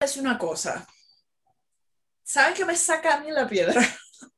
decir una cosa. ¿Saben qué me saca a mí la piedra?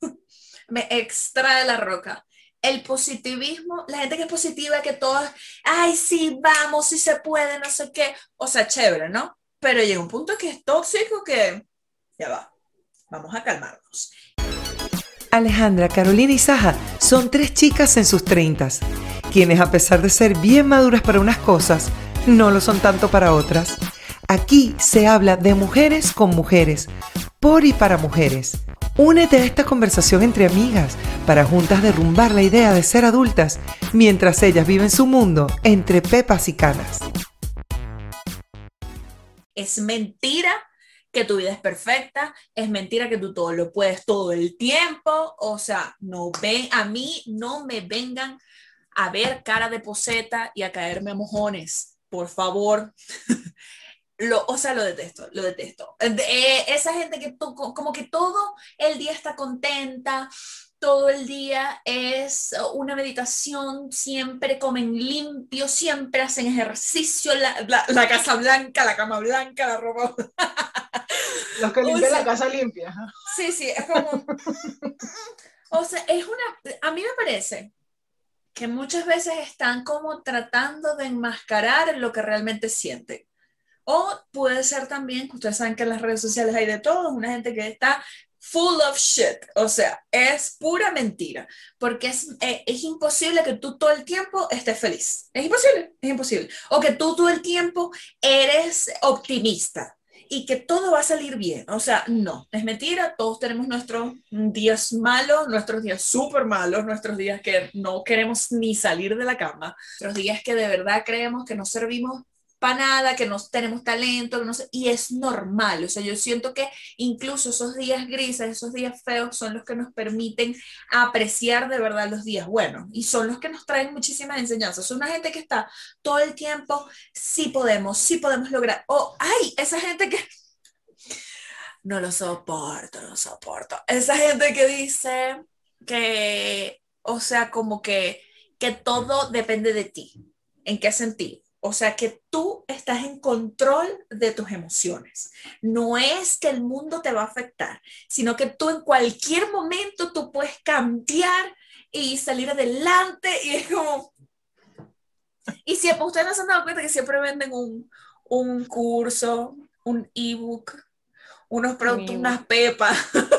me extrae la roca. El positivismo, la gente que es positiva, que todos, ay, sí, vamos, sí se puede, no sé qué. O sea, chévere, ¿no? Pero llega un punto que es tóxico que ya va. Vamos a calmarnos. Alejandra, Carolina y Saja son tres chicas en sus treintas, quienes a pesar de ser bien maduras para unas cosas, no lo son tanto para otras. Aquí se habla de mujeres con mujeres, por y para mujeres. Únete a esta conversación entre amigas para juntas derrumbar la idea de ser adultas mientras ellas viven su mundo entre pepas y canas. Es mentira que tu vida es perfecta, es mentira que tú todo lo puedes todo el tiempo, o sea, no ven, a mí no me vengan a ver cara de poseta y a caerme a mojones, por favor. Lo, o sea, lo detesto, lo detesto. Eh, esa gente que como que todo el día está contenta, todo el día es una meditación, siempre comen limpio, siempre hacen ejercicio, la, la, casa blanca, la cama blanca, la ropa. Los que limpian la casa limpia. Sí, sí, es como... o sea, es una... A mí me parece que muchas veces están como tratando de enmascarar lo que realmente sienten. O puede ser también, que ustedes saben que en las redes sociales hay de todo, una gente que está full of shit, o sea, es pura mentira, porque es, eh, es, imposible que tú todo el tiempo estés feliz, es imposible, es imposible, o que tú todo el tiempo eres optimista y que todo va a salir bien, o sea, no, es mentira, todos tenemos nuestros días malos, nuestros días súper malos, nuestros días que no queremos ni salir de la cama, nuestros días que de verdad creemos que no servimos para nada, que no tenemos talento, no sé, y es normal, o sea, yo siento que incluso esos días grises, esos días feos son los que nos permiten apreciar de verdad los días buenos y son los que nos traen muchísimas enseñanzas. Son una gente que está todo el tiempo, sí podemos, sí podemos lograr, o ay, esa gente que no lo soporto, no lo soporto. Esa gente que dice que, o sea, como que, que todo depende de ti. ¿En qué sentido? O sea que tú estás en control de tus emociones. No es que el mundo te va a afectar, sino que tú en cualquier momento tú puedes cambiar y salir adelante y es como... Y si ustedes no se han dado cuenta que siempre venden un, un curso, un ebook, unos productos, unas pepas.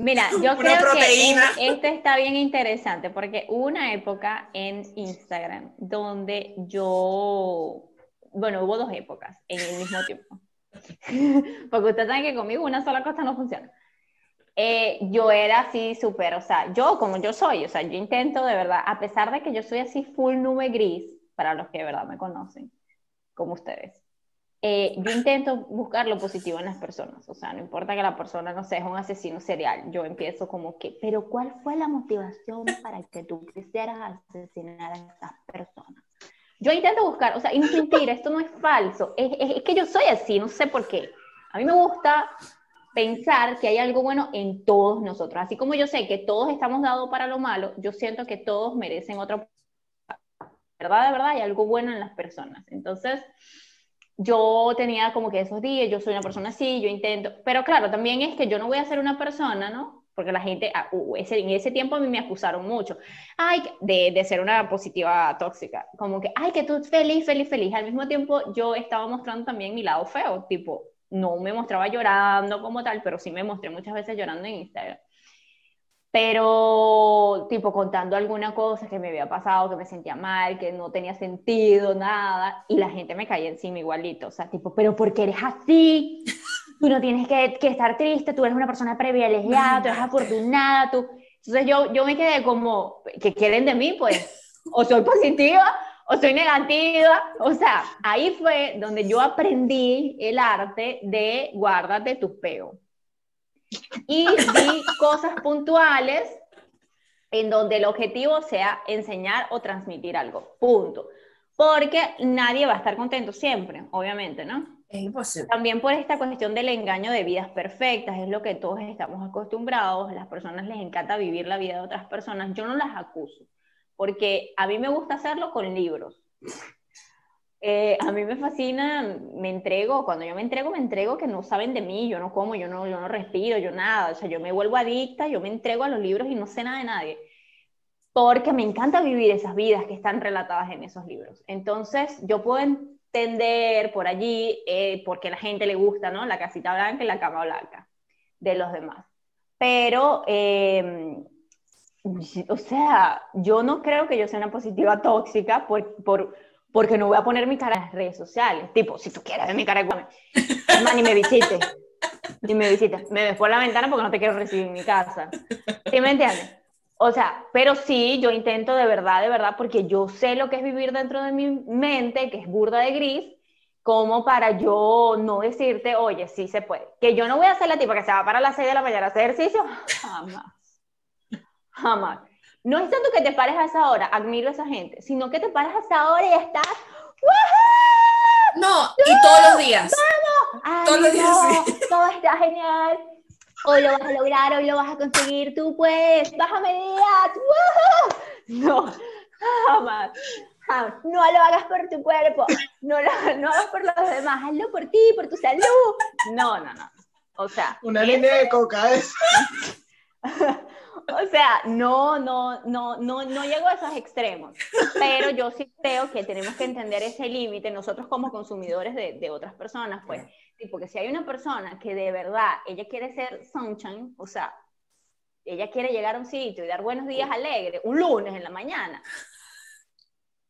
Mira, yo creo que esto está bien interesante porque hubo una época en Instagram donde yo, bueno, hubo dos épocas en el mismo tiempo. porque ustedes saben que conmigo una sola cosa no funciona. Eh, yo era así súper, o sea, yo como yo soy, o sea, yo intento de verdad, a pesar de que yo soy así full nube gris, para los que de verdad me conocen, como ustedes, eh, yo intento buscar lo positivo en las personas, o sea, no importa que la persona, no sea, es un asesino serial, yo empiezo como que, pero ¿cuál fue la motivación para que tú quisieras asesinar a estas personas? Yo intento buscar, o sea, y no es mentira, esto no es falso, es, es, que yo soy así, no sé por qué. A mí me gusta pensar que hay algo bueno en todos nosotros, así como yo sé que todos estamos dados para lo malo, yo siento que todos merecen otra ¿verdad? De verdad, hay algo bueno en las personas. Entonces, yo tenía como que esos días, yo soy una persona así, yo intento, pero claro, también es que yo no voy a ser una persona, ¿no? Porque la gente, uh, ese, en ese tiempo a mí me acusaron mucho, ay, de, de, ser una positiva tóxica, como que, ay, que tú feliz, feliz, feliz. Al mismo tiempo yo estaba mostrando también mi lado feo, tipo, no me mostraba llorando como tal, pero sí me mostré muchas veces llorando en Instagram pero tipo contando alguna cosa que me había pasado, que me sentía mal, que no tenía sentido, nada, y la gente me caía encima igualito, o sea, tipo, pero ¿por qué eres así? Tú no tienes que, que estar triste, tú eres una persona privilegiada, tú eres afortunada, tú... Entonces yo, yo me quedé como, ¿qué quieren de mí? Pues, o soy positiva o soy negativa, o sea, ahí fue donde yo aprendí el arte de guárdate tus peos y di cosas puntuales en donde el objetivo sea enseñar o transmitir algo. Punto. Porque nadie va a estar contento siempre, obviamente, ¿no? Es imposible. También por esta cuestión del engaño de vidas perfectas, es lo que todos estamos acostumbrados, las personas les encanta vivir la vida de otras personas, yo no las acuso, porque a mí me gusta hacerlo con libros. Eh, a mí me fascina, me entrego, cuando yo me entrego, me entrego que no saben de mí, yo no como, yo no, yo no respiro, yo nada, o sea, yo me vuelvo adicta, yo me entrego a los libros y no sé nada de nadie, porque me encanta vivir esas vidas que están relatadas en esos libros. Entonces, yo puedo entender por allí, eh, porque a la gente le gusta, ¿no? La casita blanca y la cama blanca de los demás. Pero, eh, o sea, yo no creo que yo sea una positiva tóxica por, por porque no voy a poner mi cara en las redes sociales. Tipo, si tú quieres ver mi cara, ni me visites. Ni me visites. Me ves por la ventana porque no te quiero recibir en mi casa. ¿Sí me entiendes? O sea, pero sí, yo intento de verdad, de verdad, porque yo sé lo que es vivir dentro de mi mente, que es burda de gris, como para yo no decirte, oye, sí se puede. Que yo no voy a ser la tipa que se va para las 6 de la mañana a hacer ejercicio, jamás. Jamás. No es tanto que te pares a esa hora, admiro a esa gente, sino que te pares a esa hora y estás. No, y todos los días. todos los días. Todo está genial. Hoy lo vas a lograr, hoy lo vas a conseguir, tú puedes, bájame días. No, jamás. No lo hagas por tu cuerpo, no lo, no hagas por los demás, hazlo por ti, por tu salud. No, no, no. O sea. Una línea de coca es. O sea, no, no, no, no, no llego a esos extremos, pero yo sí creo que tenemos que entender ese límite nosotros como consumidores de, de, otras personas, pues, tipo que si hay una persona que de verdad, ella quiere ser sunshine, o sea, ella quiere llegar a un sitio y dar buenos días alegre, un lunes en la mañana,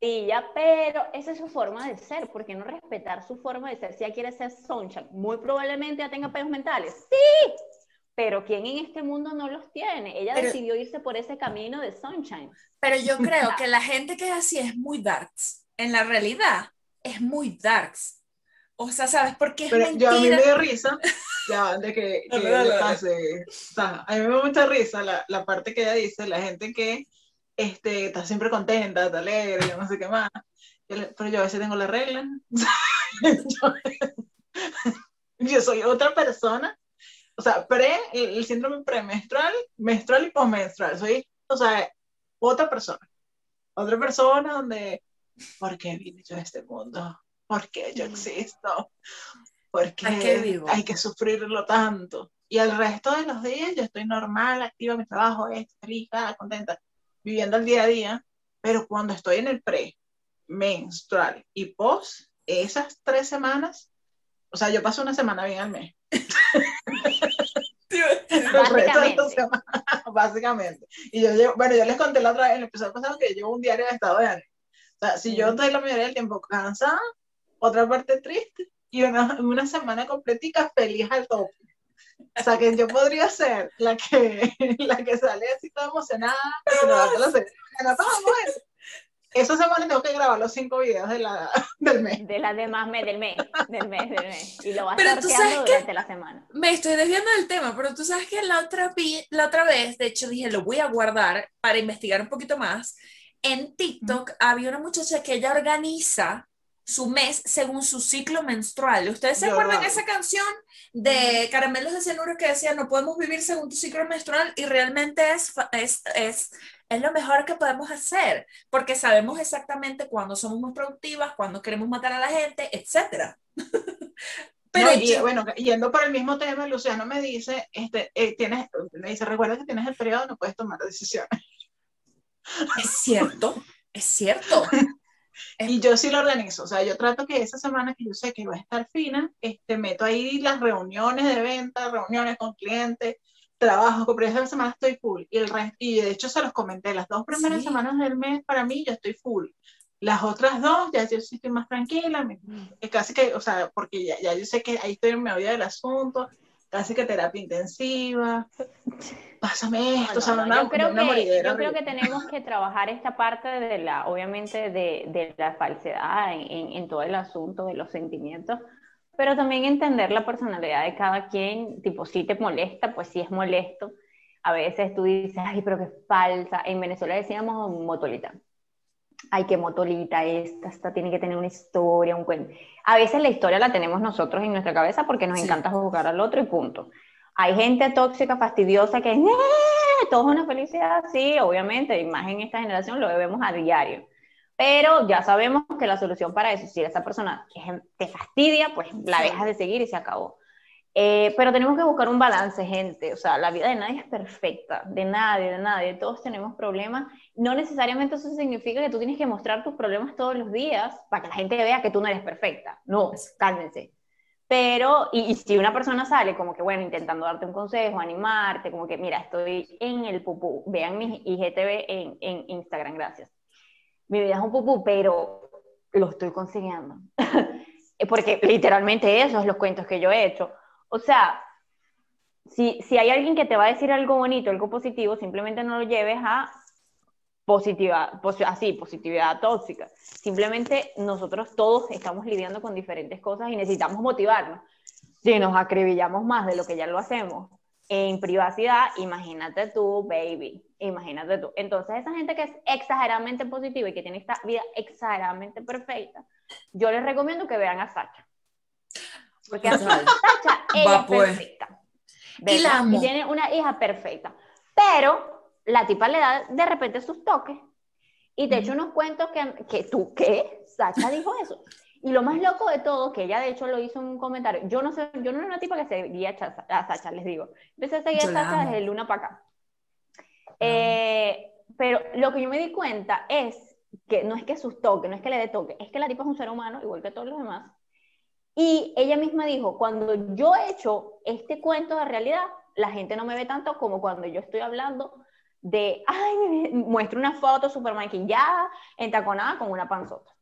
y ya, pero esa es su forma de ser, ¿por qué no respetar su forma de ser? Si ella quiere ser sunshine, muy probablemente ya tenga pedos mentales, sí, pero ¿quién en este mundo no los tiene? Ella decidió irse por ese camino de sunshine. Pero yo creo que la gente que es así es muy darks. En la realidad es muy darks. O sea, ¿sabes por qué es pero Yo, a mí me da risa, ya, de que, que le pase. O sea, a mí me da mucha risa la, la, parte que ella dice, la gente que este, está siempre contenta, está alegre, yo no sé qué más. pero yo a veces tengo la regla. yo, yo soy otra persona o sea, pre, el, síndrome premenstrual, menstrual y postmenstrual. Soy, o sea, otra persona. Otra persona donde, ¿por qué vine yo a este mundo? ¿Por qué yo existo? ¿Por qué hay que sufrirlo tanto? Y el resto de los días yo estoy normal, activa mi trabajo, estoy feliz, contenta, viviendo el día a día. Pero cuando estoy en el pre, menstrual y post, esas tres semanas, o sea, yo paso una semana bien al mes. Básicamente. Básicamente. Y yo llevo, bueno, yo les conté la otra vez en el episodio pasado que yo llevo un diario de estado de ánimo. O sea, si yo estoy la mayoría del tiempo cansada, otra parte triste, y una, una semana completica feliz al tope. O sea, que yo podría ser la que, la que sale así toda emocionada, pero no, la esa semana tengo que grabar los cinco videos de la, del mes. De la demás mes, del mes, del mes, del mes. Y lo vas pero sorteando durante la semana. Me estoy desviando del tema, pero tú sabes que la otra, la otra vez, de hecho dije, lo voy a guardar para investigar un poquito más. En TikTok había una muchacha que ella organiza su mes según su ciclo menstrual. ¿Ustedes se acuerdan de esa canción de Caramelos de Cianuro que decía no podemos vivir según tu ciclo menstrual? Y realmente es, es, es es lo mejor que podemos hacer, porque sabemos exactamente cuándo somos más productivas, cuándo queremos matar a la gente, etc. Pero y, bueno, yendo por el mismo tema, Luciano me dice, este, eh, tienes, me dice, recuerda que tienes el periodo, no puedes tomar decisiones. Es cierto, es cierto. y yo sí lo organizo, o sea, yo trato que esa semana que yo sé que va a estar fina, este, meto ahí las reuniones de venta, reuniones con clientes, trabajo, pero esa semana estoy full. Y, el resto, y de hecho se los comenté, las dos primeras semanas del mes para mí yo estoy full. Las otras dos ya yo sí estoy más tranquila, es casi que, o sea, porque ya, ya yo sé que ahí estoy en medio del asunto, casi que terapia intensiva, pásame esto, o sea, una, yo, creo que, yo creo que tenemos que trabajar esta parte de la, obviamente, de, de la falsedad en, en, en todo el asunto de los sentimientos, pero también entender la personalidad de cada quien, tipo, si te molesta, pues si es molesto. A veces tú dices, ay, pero qué falsa. En Venezuela decíamos motolita. Ay, qué motolita esta, esta tiene que tener una historia, un cuento. A veces la historia la tenemos nosotros en nuestra cabeza porque nos encanta jugar al otro y punto. Hay gente tóxica, fastidiosa que, todo es una felicidad, sí, obviamente, y más en esta generación lo vemos a diario Pero ya sabemos que la solución para eso, si esa persona te fastidia, pues la dejas de seguir y se acabó. Eh, pero tenemos que buscar un balance, gente. O sea, la vida de nadie es perfecta, de nadie, de nadie. Todos tenemos problemas. No necesariamente eso significa que tú tienes que mostrar tus problemas todos los días para que la gente vea que tú no eres perfecta. No, cálmense. Pero, y, si una persona sale como que, bueno, intentando darte un consejo, animarte, como que, mira, estoy en el pupú, vean mi IGTV en, en Instagram, gracias. Mi vida es un pupú, pero lo estoy consiguiendo. Porque literalmente eso es los cuentos que yo he hecho. O sea, si, si hay alguien que te va a decir algo bonito, algo positivo, simplemente no lo lleves a positividad, así, positividad tóxica. Simplemente nosotros todos estamos lidiando con diferentes cosas y necesitamos motivarnos. Si nos acribillamos más de lo que ya lo hacemos en privacidad, imagínate tú, baby, imagínate tú. Entonces, esa gente que es exageradamente positiva y que tiene esta vida exageradamente perfecta, yo les recomiendo que vean a Sacha. Porque a Sacha, ella es pues. perfecta. Y, la y tiene una hija perfecta. Pero la tipa le da de repente sus toques y te echa unos cuentos que, que tú, ¿qué? Sacha dijo eso. Y lo más loco de todo, que ella de hecho lo hizo en un comentario, yo no sé, yo no era una tipa que seguía a Sacha, les digo. Empecé a seguir a Sacha desde el luna para acá. Eh, pero lo que yo me di cuenta es que no es que sus toques, no es que le dé toque, es que la tipa es un ser humano, igual que todos los demás. Y ella misma dijo, cuando yo he hecho este cuento de realidad, la gente no me ve tanto como cuando yo estoy hablando de, ay, muestro una foto súper maquillada, entaconada con una panzota.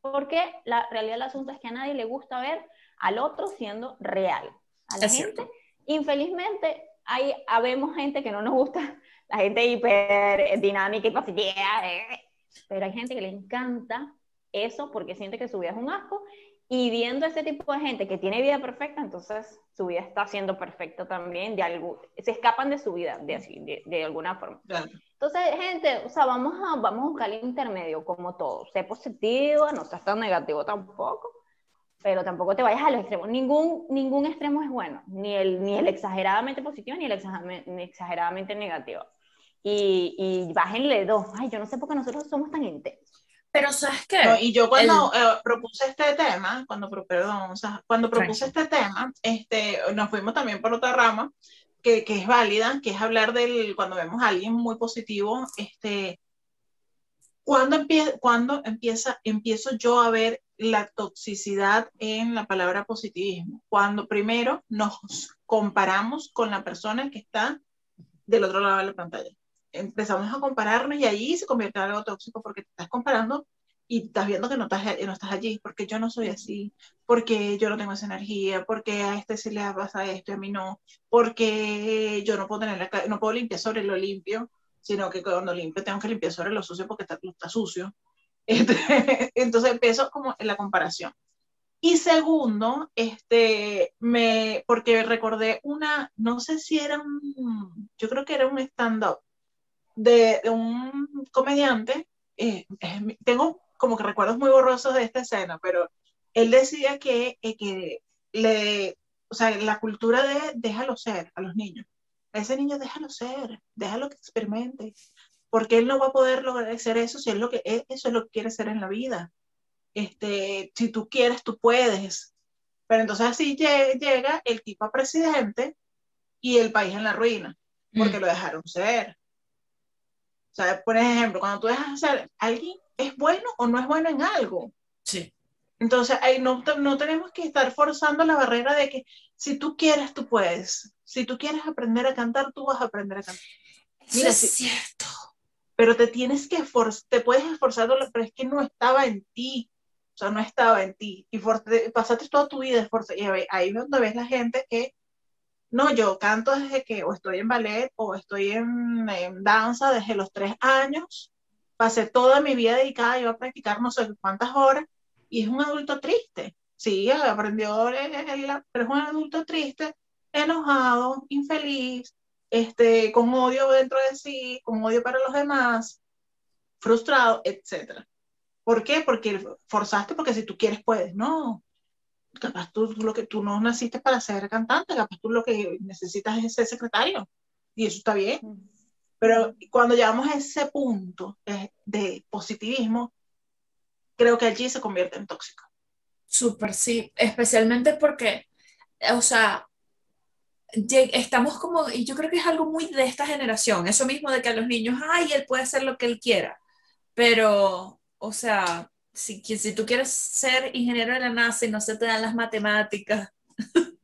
Porque la realidad del asunto es que a nadie le gusta ver al otro siendo real. A la gente, infelizmente, hay, habemos gente que no nos gusta, la gente hiper dinámica y positiva, eh, pero hay gente que le encanta eso porque siente que su vida es un asco y viendo ese tipo de gente que tiene vida perfecta, entonces su vida está siendo perfecta también, de algo, se escapan de su vida de, de, alguna forma. Entonces, gente, o sea, vamos a, vamos a buscar el intermedio, como todo. Sé positivo, no seas tan negativo tampoco, pero tampoco te vayas a los extremos. Ningún, ningún extremo es bueno, ni el, ni el exageradamente positivo ni el exageradamente negativo. Y, y bájenle dos. Ay, yo no sé por qué nosotros somos tan intensos. Pero ¿sabes qué? y yo cuando eh, propuse este tema, cuando, perdón, o sea, cuando propuse este tema, este, nos fuimos también por otra rama, que, que, es válida, que es hablar del, cuando vemos a alguien muy positivo, este, ¿cuándo, empieza, cuando empieza, empiezo yo a ver la toxicidad en la palabra positivismo? Cuando primero nos comparamos con la persona que está del otro lado de la pantalla empezamos a compararnos y allí se convierte en algo tóxico porque te estás comparando y estás viendo que no estás, no estás allí, porque yo no soy así, porque yo no tengo esa energía, porque a este se le pasa esto y a mí no, porque yo no puedo, tener la, no puedo limpiar sobre lo limpio, sino que cuando limpio tengo que limpiar sobre lo sucio porque está, está sucio. Este, entonces empiezo como en la comparación. Y segundo, este, me, porque recordé una, no sé si era un, yo creo que era un stand-up de, un comediante, eh, tengo como que recuerdos muy borrosos de esta escena, pero él decía que, eh, que le, o sea, la cultura de déjalo ser a los niños. A ese niño déjalo ser, déjalo que experimente, porque él no va a poder lograr ser eso si es lo que eso es lo que quiere ser en la vida. Este, si tú quieres, tú puedes. Pero entonces así llega el tipo a presidente y el país en la ruina, porque mm. lo dejaron ser. O sea, por ejemplo, cuando tú dejas hacer, ¿alguien es bueno o no es bueno en algo? Sí. Entonces, ahí no, no tenemos que estar forzando la barrera de que si tú quieres, tú puedes. Si tú quieres aprender a cantar, tú vas a aprender a cantar. Mira, es cierto. Pero te tienes que esforzar, te puedes esforzar, pero es que no estaba en ti. O sea, no estaba en ti. Y pasaste toda tu vida esforzando. Y ahí es donde ves la gente que no, yo canto desde que o estoy en ballet o estoy en, danza desde los tres años. Pasé toda mi vida dedicada a practicar no sé cuántas horas y es un adulto triste. Sí, aprendió, pero es un adulto triste, enojado, infeliz, este, con odio dentro de sí, con odio para los demás, frustrado, etc. ¿Por qué? Porque forzaste, porque si tú quieres puedes. No, capaz tú lo que tú no naciste para ser cantante, capaz tú lo que necesitas es ser secretario y eso está bien. Pero cuando llegamos a ese punto de positivismo, creo que allí se convierte en tóxico. Súper, sí, especialmente porque, o sea, estamos como, y yo creo que es algo muy de esta generación, eso mismo de que a los niños, ay, él puede hacer lo que él quiera, pero, o sea, si, si tú quieres ser ingeniero de la NASA y no se te dan las matemáticas,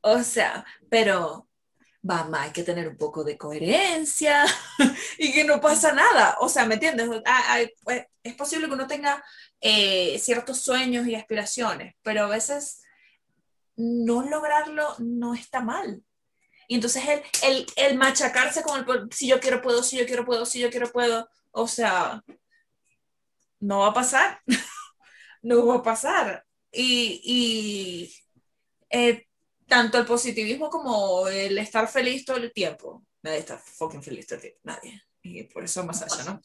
o sea, pero, mamá, hay que tener un poco de coherencia y que no pasa nada, o sea, ¿me entiendes? Ah, pues, es posible que uno tenga eh, ciertos sueños y aspiraciones, pero a veces no lograrlo no está mal. Y entonces el, el, el, machacarse con el, si yo quiero puedo, si yo quiero puedo, si yo quiero puedo, o sea, no va a pasar, no va a pasar. Y, y eh, tanto el positivismo como el estar feliz todo el tiempo, nadie está fucking feliz todo el tiempo, nadie. Y por eso más allá, ¿no?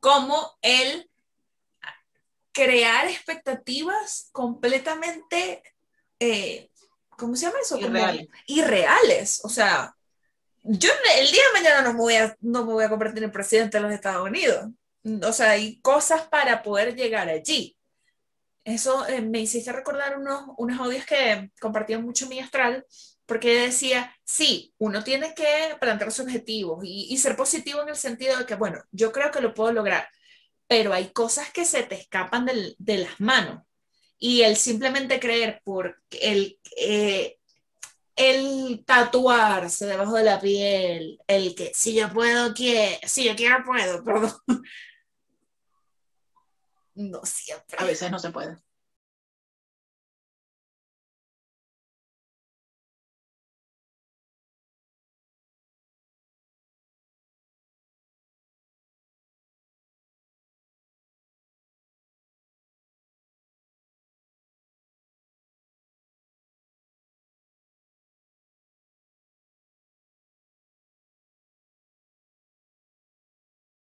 Como el crear expectativas completamente eh, ¿cómo se llama eso? Irreales. irreales. O sea, yo el día de mañana no me voy a, no me voy a convertir en presidente de los Estados Unidos. O sea, hay cosas para poder llegar allí. Eso eh, me hiciste recordar unos, unos audios que compartía mucho mi astral, porque decía, sí, uno tiene que plantear objetivos y, y ser positivo en el sentido de que, bueno, yo creo que lo puedo lograr, pero hay cosas que se te escapan del, de las manos y el simplemente creer por el, eh, el tatuarse debajo de la piel, el que si yo puedo, que si yo quiero, puedo, perdón. No siempre. A veces no se puede.